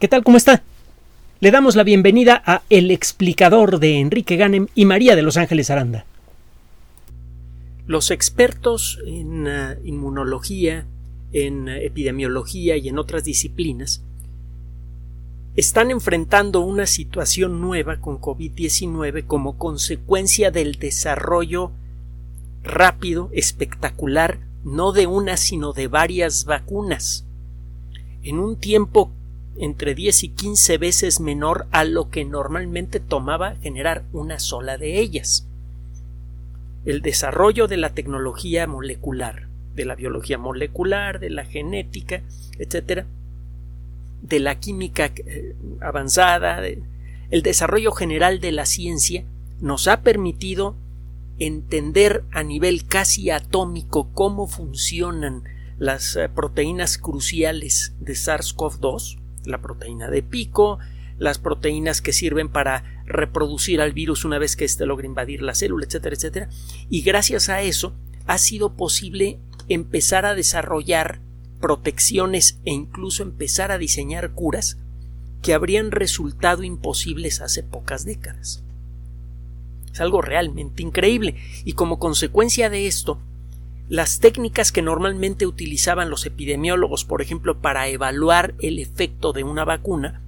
¿Qué tal? ¿Cómo está? Le damos la bienvenida a El explicador de Enrique Ganem y María de Los Ángeles Aranda. Los expertos en uh, inmunología, en uh, epidemiología y en otras disciplinas están enfrentando una situación nueva con COVID-19 como consecuencia del desarrollo rápido, espectacular, no de una, sino de varias vacunas, en un tiempo entre 10 y 15 veces menor a lo que normalmente tomaba generar una sola de ellas. El desarrollo de la tecnología molecular, de la biología molecular, de la genética, etcétera, de la química eh, avanzada, el desarrollo general de la ciencia nos ha permitido entender a nivel casi atómico cómo funcionan las eh, proteínas cruciales de SARS-CoV-2, la proteína de pico, las proteínas que sirven para reproducir al virus una vez que éste logra invadir la célula, etcétera, etcétera. Y gracias a eso ha sido posible empezar a desarrollar protecciones e incluso empezar a diseñar curas que habrían resultado imposibles hace pocas décadas. Es algo realmente increíble y como consecuencia de esto, las técnicas que normalmente utilizaban los epidemiólogos, por ejemplo, para evaluar el efecto de una vacuna,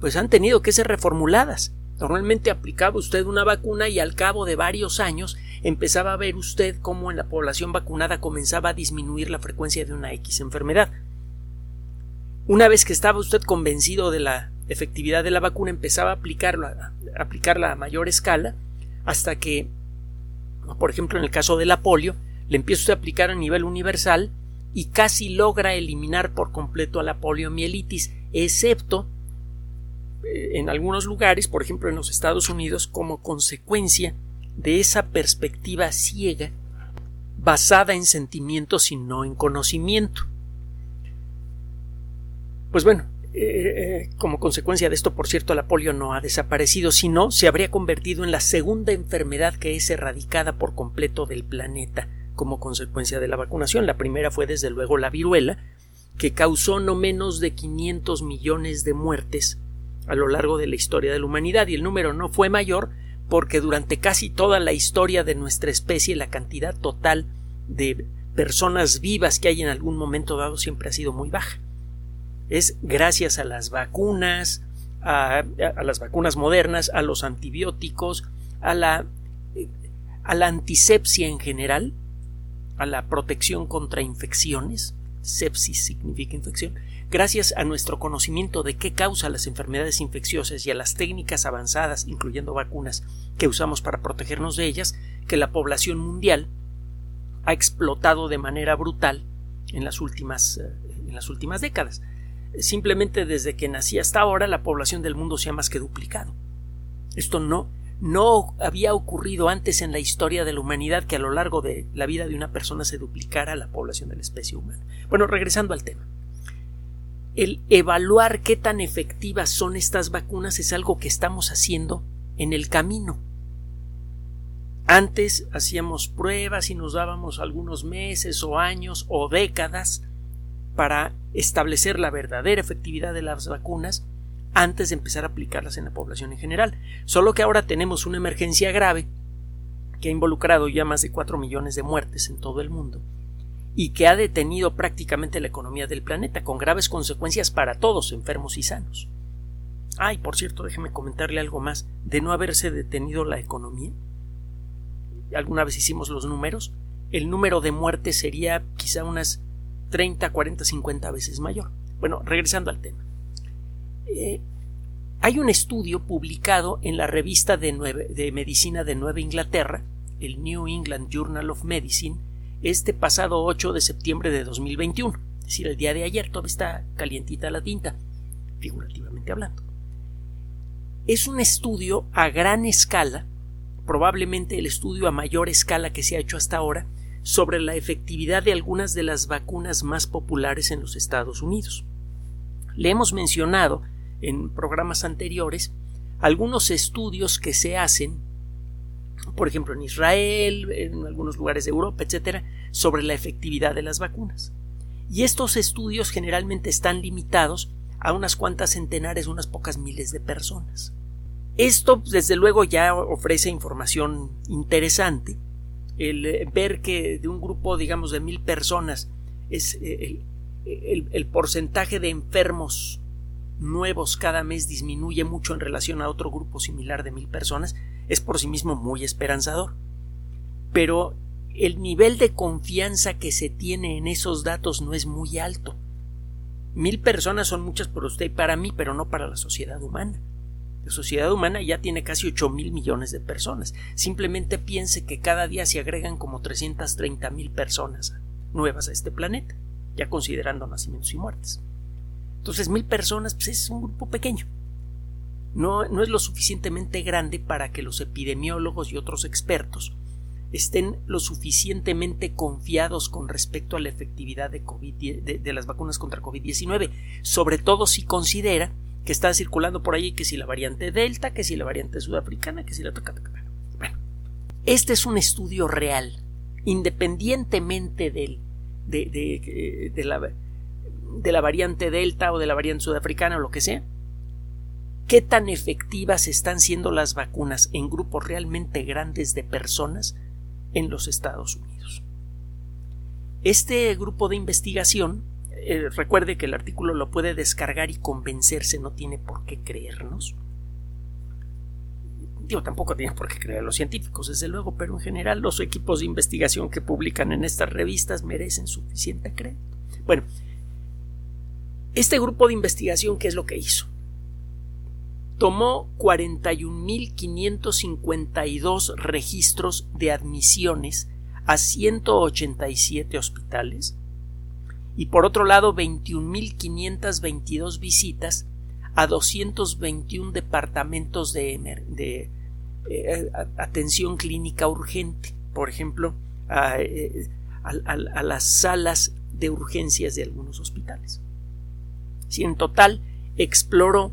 pues han tenido que ser reformuladas. Normalmente aplicaba usted una vacuna y al cabo de varios años empezaba a ver usted cómo en la población vacunada comenzaba a disminuir la frecuencia de una X enfermedad. Una vez que estaba usted convencido de la efectividad de la vacuna, empezaba a aplicarla, a aplicarla a mayor escala hasta que, por ejemplo, en el caso de la polio, le empieza a aplicar a nivel universal y casi logra eliminar por completo a la poliomielitis, excepto eh, en algunos lugares, por ejemplo en los Estados Unidos, como consecuencia de esa perspectiva ciega basada en sentimientos y no en conocimiento. Pues bueno, eh, como consecuencia de esto, por cierto, la polio no ha desaparecido, sino se habría convertido en la segunda enfermedad que es erradicada por completo del planeta como consecuencia de la vacunación. La primera fue desde luego la viruela, que causó no menos de 500 millones de muertes a lo largo de la historia de la humanidad y el número no fue mayor porque durante casi toda la historia de nuestra especie la cantidad total de personas vivas que hay en algún momento dado siempre ha sido muy baja es gracias a las vacunas, a, las vacunas modernas, a los antibióticos, a la, a la antisepsia en general, a la protección contra infecciones, sepsis significa infección, gracias a nuestro conocimiento de qué causa las enfermedades infecciosas y a las técnicas avanzadas, incluyendo vacunas, que usamos para protegernos de ellas, que la población mundial ha explotado de manera brutal en las últimas, eh, en las últimas décadas simplemente desde que nací hasta ahora la población del mundo se ha más que duplicado. Esto no, no había ocurrido antes en la historia de la humanidad que a lo largo de la vida de una persona se duplicara la población de la especie humana. Bueno, regresando al tema. El evaluar qué tan efectivas son estas vacunas es algo que estamos haciendo en el camino. Antes hacíamos pruebas y nos dábamos algunos meses o años o décadas para establecer la verdadera efectividad de las vacunas antes de empezar a aplicarlas en la población en general. Solo que ahora tenemos una emergencia grave que ha involucrado ya más de 4 millones de muertes en todo el mundo y que ha detenido prácticamente la economía del planeta con graves consecuencias para todos, enfermos y sanos. Ay, por cierto, déjeme comentarle algo más. De no haberse detenido la economía, alguna vez hicimos los números, el número de muertes sería quizá unas 30, 40, 50 veces mayor. Bueno, regresando al tema. Eh, hay un estudio publicado en la revista de, de, Medicina de Nueva Inglaterra, el New England Journal of Medicine, este pasado 8 de septiembre de 2021, es decir, el día de ayer, todavía está calientita la tinta, figurativamente hablando. Es un estudio a gran escala, probablemente el estudio a mayor escala que se ha hecho hasta ahora, sobre la efectividad de algunas de las vacunas más populares en los Estados Unidos. Le hemos mencionado en programas anteriores algunos estudios que se hacen, por ejemplo en Israel, en algunos lugares de Europa, etcétera, sobre la efectividad de las vacunas. Y estos estudios generalmente están limitados a unas cuantas centenares, unas pocas miles de personas. Esto, desde luego, ya ofrece información interesante. El eh, ver que de un grupo, digamos, de mil personas es eh, el, el porcentaje de enfermos nuevos cada mes disminuye mucho en relación a otro grupo similar de mil personas, es por sí mismo muy esperanzador. Pero el nivel de confianza que se tiene en esos datos no es muy alto. Mil personas son muchas por usted y para mí, pero no para la sociedad humana. La sociedad humana ya tiene casi ocho mil millones de personas. Simplemente piense que cada día se agregan como 330 mil personas nuevas a este planeta, ya considerando nacimientos y muertes. Entonces, mil personas pues, es un grupo pequeño. No, no es lo suficientemente grande para que los epidemiólogos y otros expertos estén lo suficientemente confiados con respecto a la efectividad de, COVID, de, las vacunas contra COVID-19, sobre todo si considera que está circulando por ahí que si la variante Delta, que si la variante sudafricana, que si la... Bueno, este es un estudio real, independientemente del, de, de, de, la, de la variante Delta o de la variante sudafricana o lo que sea, qué tan efectivas están siendo las vacunas en grupos realmente grandes de personas en los Estados Unidos. Este grupo de investigación, eh, recuerde que el artículo lo puede descargar y convencerse, no tiene por qué creernos. Digo, tampoco tiene por qué creer los científicos, desde luego, pero en general los equipos de investigación que publican en estas revistas merecen suficiente crédito. Bueno, este grupo de investigación, ¿qué es lo que hizo? Tomó 41.552 registros de admisiones a 187 hospitales y por otro lado 21.522 visitas a 221 departamentos de, de eh, atención clínica urgente, por ejemplo, eh, a las salas de urgencias de algunos hospitales si en total exploró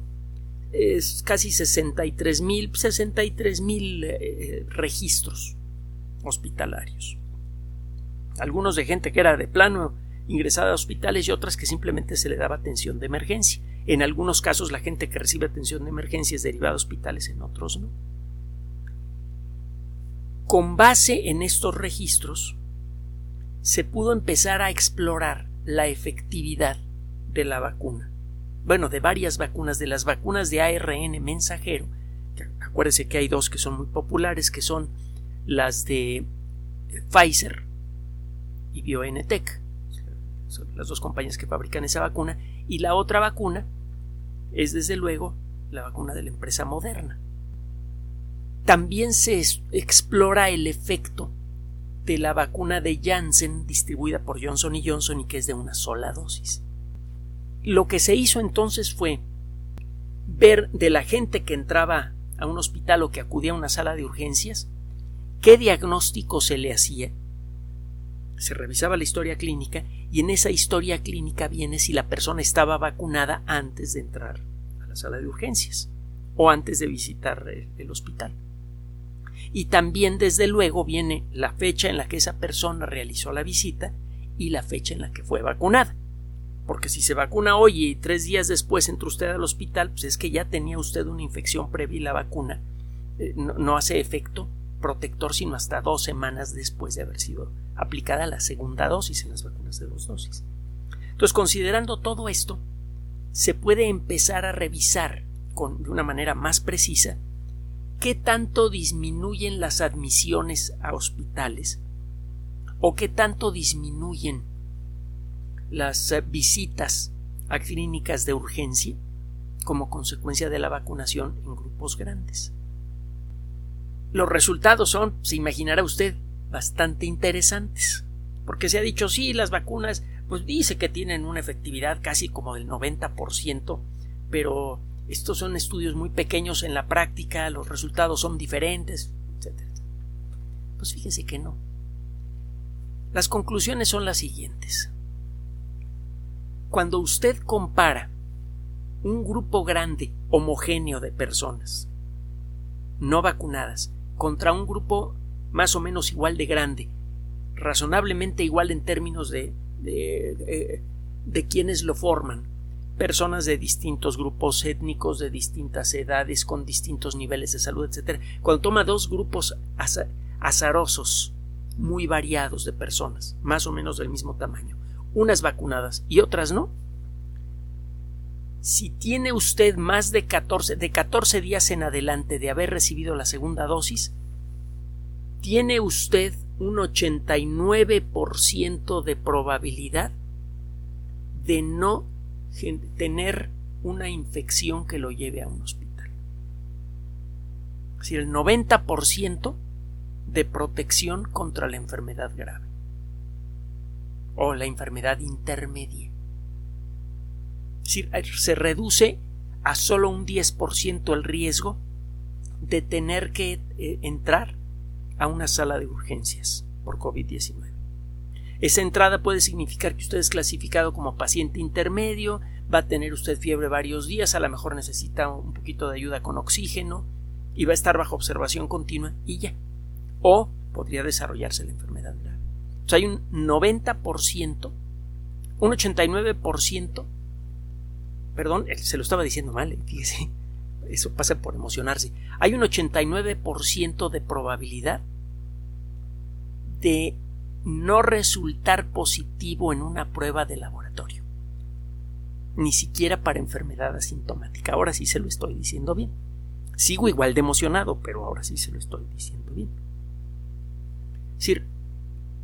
casi 63 mil 63 mil eh, registros hospitalarios. Algunos de gente que era de plano ingresada a hospitales y otras que simplemente se le daba atención de emergencia. En algunos casos la gente que recibe atención de emergencia es derivada a hospitales, en otros no. Con base en estos registros se pudo empezar a explorar la efectividad de la vacuna. Bueno, de varias vacunas, de las vacunas de ARN mensajero. Acuérdese que hay dos que son muy populares, que son las de Pfizer y BioNTech. Son las dos compañías que fabrican esa vacuna. Y la otra vacuna es, desde luego, la vacuna de la empresa Moderna. También se explora el efecto de la vacuna de Janssen distribuida por Johnson Johnson y que es de una sola dosis. Lo que se hizo entonces fue ver de la gente que entraba a un hospital o que acudía a una sala de urgencias, qué diagnóstico se le hacía. Se revisaba la historia clínica y en esa historia clínica viene si la persona estaba vacunada antes de entrar a la sala de urgencias o antes de visitar el, hospital. Y también, desde luego, viene la fecha en la que esa persona realizó la visita y la fecha en la que fue vacunada porque si se vacuna hoy y tres días después entra usted al hospital, pues es que ya tenía usted una infección previa y la vacuna eh, no, hace efecto protector sino hasta dos semanas después de haber sido aplicada la segunda dosis en las vacunas de dos dosis. Entonces, considerando todo esto, se puede empezar a revisar con, de una manera más precisa qué tanto disminuyen las admisiones a hospitales o qué tanto disminuyen las eh, visitas a clínicas de urgencia como consecuencia de la vacunación en grupos grandes. Los resultados son, se imaginará usted, bastante interesantes, porque se ha dicho sí, las vacunas, pues dice que tienen una efectividad casi como del 90%, pero estos son estudios muy pequeños en la práctica, los resultados son diferentes, etc. Pues fíjese que no. Las conclusiones son las siguientes. Cuando usted compara un grupo grande, homogéneo de personas no vacunadas contra un grupo más o menos igual de grande, razonablemente igual en términos de, de, quienes lo forman, personas de distintos grupos étnicos, de distintas edades, con distintos niveles de salud, etc. Cuando toma dos grupos azarosos, muy variados de personas, más o menos del mismo tamaño, unas vacunadas y otras no, si tiene usted más de 14, de 14 días en adelante de haber recibido la segunda dosis, tiene usted un 89% de probabilidad de no tener una infección que lo lleve a un hospital. Es decir, el 90% de protección contra la enfermedad grave o la enfermedad intermedia. Decir, se reduce a solo un 10% el riesgo de tener que eh, entrar a una sala de urgencias por COVID-19. Esa entrada puede significar que usted es clasificado como paciente intermedio, va a tener usted fiebre varios días, a lo mejor necesita un poquito de ayuda con oxígeno y va a estar bajo observación continua y ya. O podría desarrollarse la enfermedad. Hay un 90%, un 89%, perdón, se lo estaba diciendo mal, eh, fíjese, eso pasa por emocionarse. Hay un 89% de probabilidad de no resultar positivo en una prueba de laboratorio. Ni siquiera para enfermedad asintomática. Ahora sí se lo estoy diciendo bien. Sigo igual de emocionado, pero ahora sí se lo estoy diciendo bien. Es decir,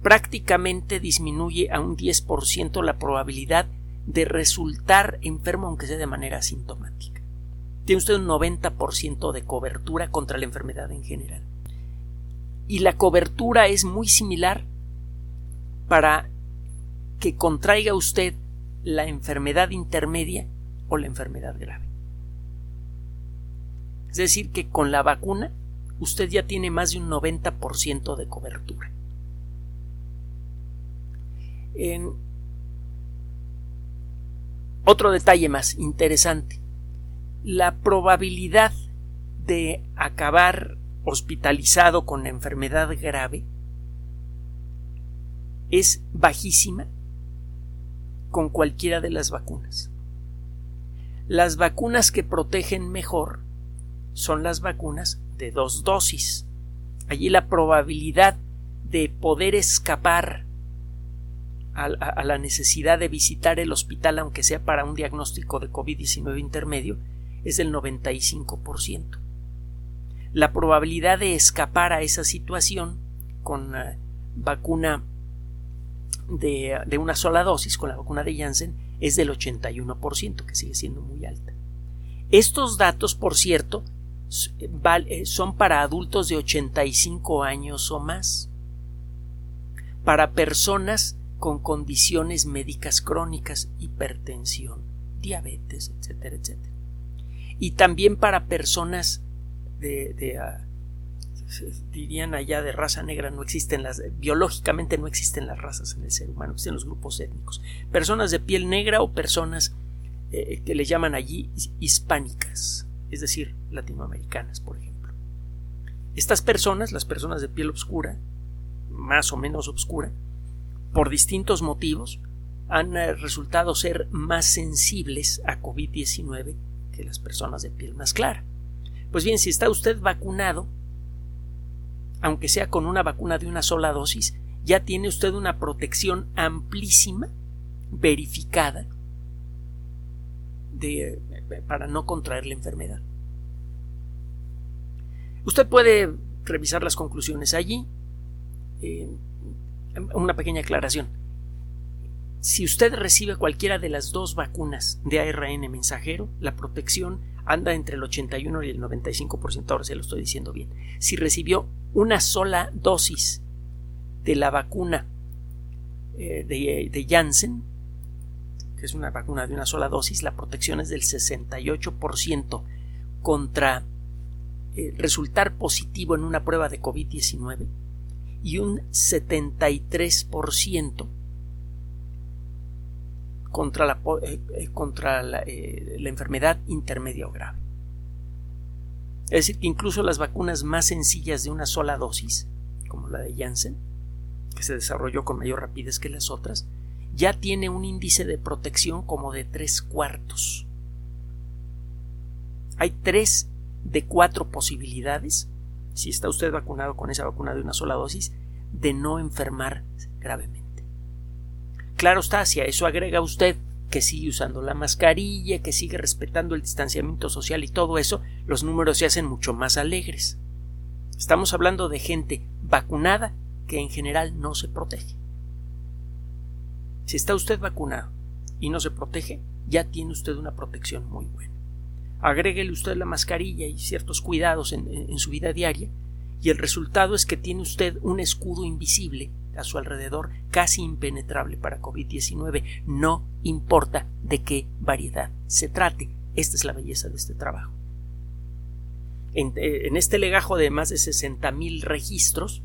prácticamente disminuye a un 10% la probabilidad de resultar enfermo aunque sea de manera asintomática. Tiene usted un 90% de cobertura contra la enfermedad en general. Y la cobertura es muy similar para que contraiga usted la enfermedad intermedia o la enfermedad grave. Es decir, que con la vacuna usted ya tiene más de un 90% de cobertura. En otro detalle más interesante, la probabilidad de acabar hospitalizado con enfermedad grave es bajísima con cualquiera de las vacunas. Las vacunas que protegen mejor son las vacunas de dos dosis. Allí la probabilidad de poder escapar a, la necesidad de visitar el hospital, aunque sea para un diagnóstico de COVID-19 intermedio, es del 95%. La probabilidad de escapar a esa situación con vacuna de, una sola dosis con la vacuna de Janssen es del 81%, que sigue siendo muy alta. Estos datos, por cierto, eh, son para adultos de 85 años o más, para personas con condiciones médicas crónicas, hipertensión, diabetes, etcétera, etcétera. Y también para personas de, ah, dirían allá de raza negra no existen las biológicamente no existen las razas en el ser humano existen los grupos étnicos personas de piel negra o personas eh, que le llaman allí hispánicas es decir latinoamericanas por ejemplo estas personas las personas de piel oscura más o menos oscura por distintos motivos han eh, resultado ser más sensibles a COVID-19 que las personas de piel más clara pues bien si está usted vacunado aunque sea con una vacuna de una sola dosis, ya tiene usted una protección amplísima, verificada, de, para no contraer la enfermedad. Usted puede revisar las conclusiones allí. Eh, una pequeña aclaración. Si usted recibe cualquiera de las dos vacunas de ARN mensajero, la protección anda entre el 81 y el 95%, ahora se lo estoy diciendo bien. Si recibió una sola dosis de la vacuna eh, de, Janssen, que es una vacuna de una sola dosis, la protección es del 68% contra eh, resultar positivo en una prueba de COVID-19 y un 73% contra la, eh, contra la, la enfermedad intermedia o grave. Es decir, que incluso las vacunas más sencillas de una sola dosis, como la de Janssen, que se desarrolló con mayor rapidez que las otras, ya tiene un índice de protección como de tres cuartos. Hay tres de cuatro posibilidades, si está usted vacunado con esa vacuna de una sola dosis, de no enfermar gravemente. Claro está, si a eso agrega usted que sigue usando la mascarilla, que sigue respetando el distanciamiento social y todo eso, los números se hacen mucho más alegres. Estamos hablando de gente vacunada que en general no se protege. Si está usted vacunado y no se protege, ya tiene usted una protección muy buena. Agréguele usted la mascarilla y ciertos cuidados en, su vida diaria y el resultado es que tiene usted un escudo invisible a su alrededor casi impenetrable para COVID-19. No importa de qué variedad se trate. Esta es la belleza de este trabajo. En, eh, este legajo de más de 60.000 registros,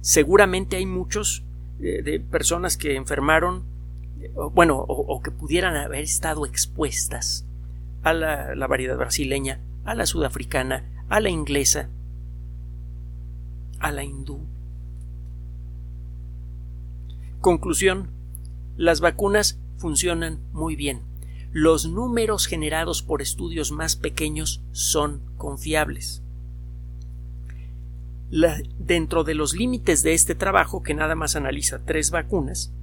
seguramente hay muchos eh, de personas que enfermaron, bueno, o, que pudieran haber estado expuestas a la variedad brasileña, a la sudafricana, a la inglesa, a la hindú, Conclusión. Las vacunas funcionan muy bien. Los números generados por estudios más pequeños son confiables. dentro de los límites de este trabajo, que nada más analiza tres vacunas,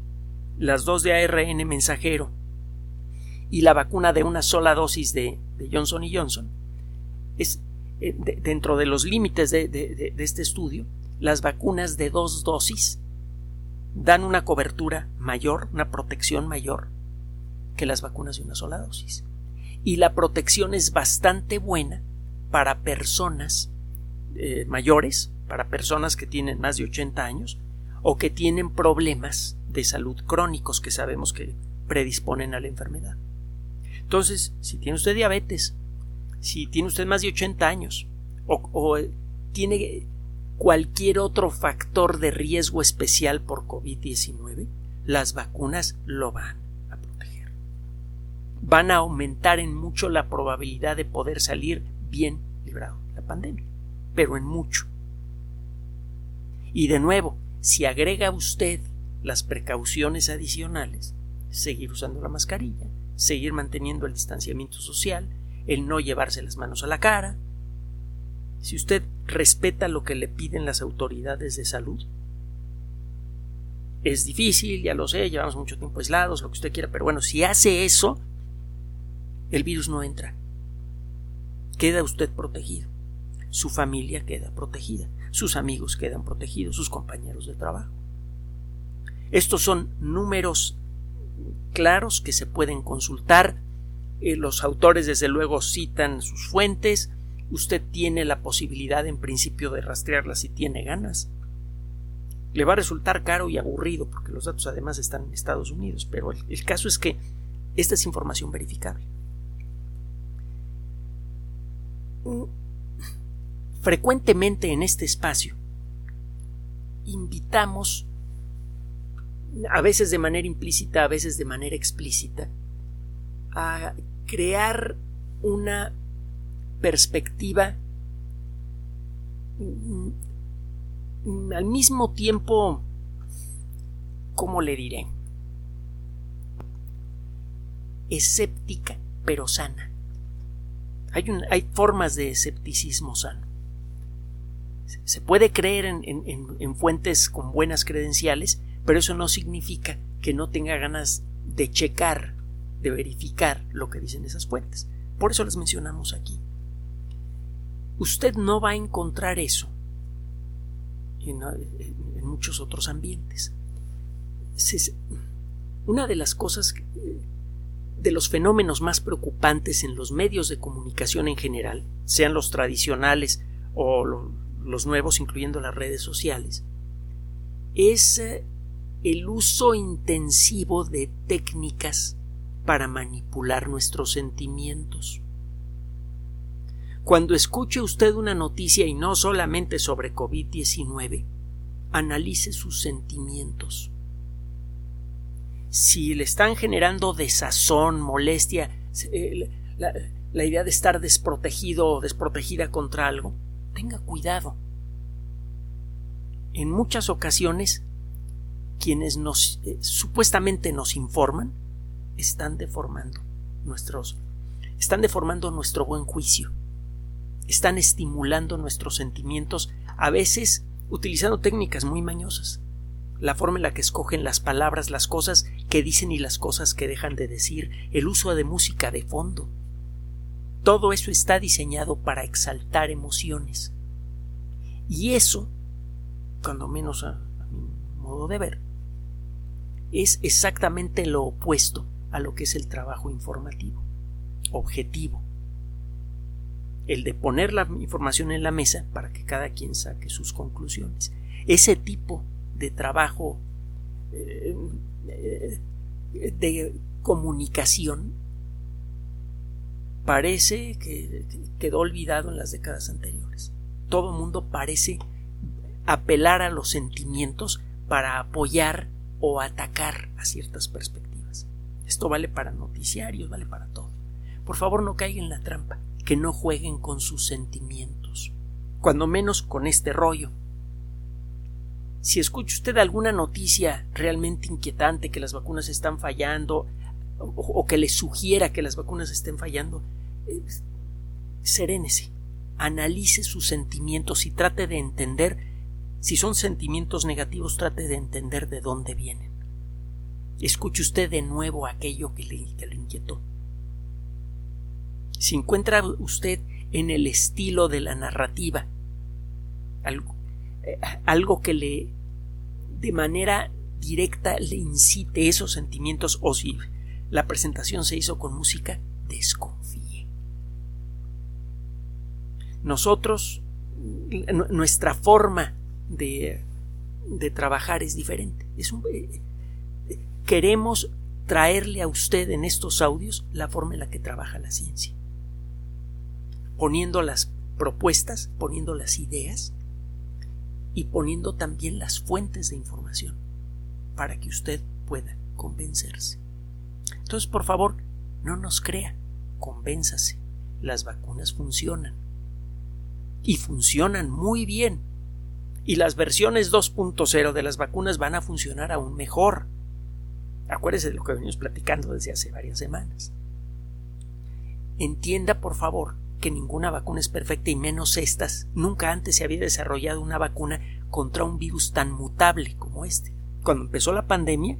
las dos de ARN mensajero y la vacuna de una sola dosis de, Johnson y Johnson, es eh, dentro de los límites de este estudio, las vacunas de dos dosis dan una cobertura mayor, una protección mayor que las vacunas de una sola dosis. Y la protección es bastante buena para personas eh, mayores, para personas que tienen más de 80 años o que tienen problemas de salud crónicos que sabemos que predisponen a la enfermedad. Entonces, si tiene usted diabetes, si tiene usted más de 80 años o, o tiene cualquier otro factor de riesgo especial por COVID-19, las vacunas lo van a proteger. Van a aumentar en mucho la probabilidad de poder salir bien librado de la pandemia, pero en mucho. Y de nuevo, si agrega usted las precauciones adicionales, seguir usando la mascarilla, seguir manteniendo el distanciamiento social, el no llevarse las manos a la cara, si usted respeta lo que le piden las autoridades de salud. Es difícil, ya lo sé, llevamos mucho tiempo aislados, lo que usted quiera, pero bueno, si hace eso, el virus no entra. Queda usted protegido. Su familia queda protegida. Sus amigos quedan protegidos, sus compañeros de trabajo. Estos son números claros que se pueden consultar. Eh, los autores, desde luego, citan sus fuentes usted tiene la posibilidad en principio de rastrearla si tiene ganas. Le va a resultar caro y aburrido porque los datos además están en Estados Unidos, pero el, caso es que esta es información verificable. Mm, frecuentemente en este espacio invitamos, a veces de manera implícita, a veces de manera explícita, a crear una perspectiva mm, al mismo tiempo, ¿cómo le diré? Escéptica, pero sana. Hay, hay formas de escepticismo sano. Se puede creer en, en fuentes con buenas credenciales, pero eso no significa que no tenga ganas de checar, de verificar lo que dicen esas fuentes. Por eso las mencionamos aquí. Usted no va a encontrar eso en, muchos otros ambientes. Una de las cosas, de los fenómenos más preocupantes en los medios de comunicación en general, sean los tradicionales o los nuevos, incluyendo las redes sociales, es eh, el uso intensivo de técnicas para manipular nuestros sentimientos. Cuando escuche usted una noticia y no solamente sobre COVID-19, analice sus sentimientos. Si le están generando desazón, molestia, eh, la, la idea de estar desprotegido o desprotegida contra algo, tenga cuidado. En muchas ocasiones quienes nos eh, supuestamente nos informan están deformando nuestros están deformando nuestro buen juicio. Están estimulando nuestros sentimientos, a veces utilizando técnicas muy mañosas. La forma en la que escogen las palabras, las cosas que dicen y las cosas que dejan de decir, el uso de música de fondo. Todo eso está diseñado para exaltar emociones. Y eso, cuando menos a, a mi modo de ver, es exactamente lo opuesto a lo que es el trabajo informativo, objetivo. El de poner la información en la mesa para que cada quien saque sus conclusiones. Ese tipo de trabajo eh, eh, de comunicación parece que quedó olvidado en las décadas anteriores. Todo mundo parece apelar a los sentimientos para apoyar o atacar a ciertas perspectivas. Esto vale para noticiarios, vale para todo. Por favor, no caigan en la trampa, que no jueguen con sus sentimientos, cuando menos con este rollo. Si escucha usted alguna noticia realmente inquietante que las vacunas están fallando o, que le sugiera que las vacunas estén fallando, eh, serénese, analice sus sentimientos y trate de entender si son sentimientos negativos, trate de entender de dónde vienen. Escuche usted de nuevo aquello que le, inquietó. Si encuentra usted en el estilo de la narrativa algo, eh, algo que le de manera directa le incite esos sentimientos o si la presentación se hizo con música, desconfíe. Nosotros, nuestra forma de, trabajar es diferente. Es eh, queremos traerle a usted en estos audios la forma en la que trabaja la ciencia, poniendo las propuestas, poniendo las ideas y poniendo también las fuentes de información para que usted pueda convencerse. Entonces, por favor, no nos crea, convénzase. Las vacunas funcionan. Y funcionan muy bien y las versiones 2.0 de las vacunas van a funcionar aún mejor. Acuérdese de lo que venimos platicando desde hace varias semanas. Entienda, por favor, que ninguna vacuna es perfecta y menos estas. Nunca antes se había desarrollado una vacuna contra un virus tan mutable como este. Cuando empezó la pandemia,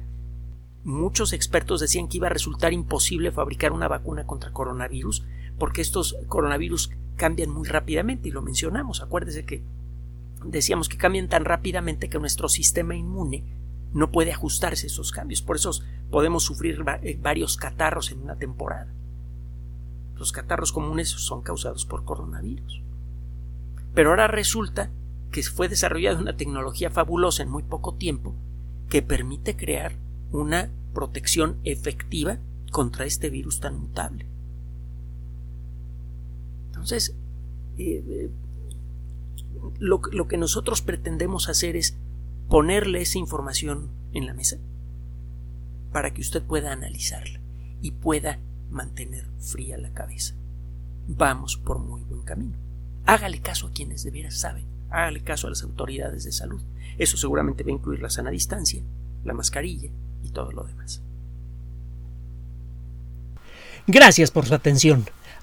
muchos expertos decían que iba a resultar imposible fabricar una vacuna contra coronavirus porque estos coronavirus cambian muy rápidamente y lo mencionamos. Acuérdese que decíamos que cambian tan rápidamente que nuestro sistema inmune no puede ajustarse a esos cambios. Por eso podemos sufrir eh, varios catarros en una temporada. Los catarros comunes son causados por coronavirus. Pero ahora resulta que fue desarrollada una tecnología fabulosa en muy poco tiempo que permite crear una protección efectiva contra este virus tan mutable. Entonces, eh, eh, lo, que nosotros pretendemos hacer es ponerle esa información en la mesa para que usted pueda analizarla y pueda mantener fría la cabeza. Vamos por muy buen camino. Hágale caso a quienes de veras saben. Hágale caso a las autoridades de salud. Eso seguramente va a incluir la sana distancia, la mascarilla y todo lo demás. Gracias por su atención.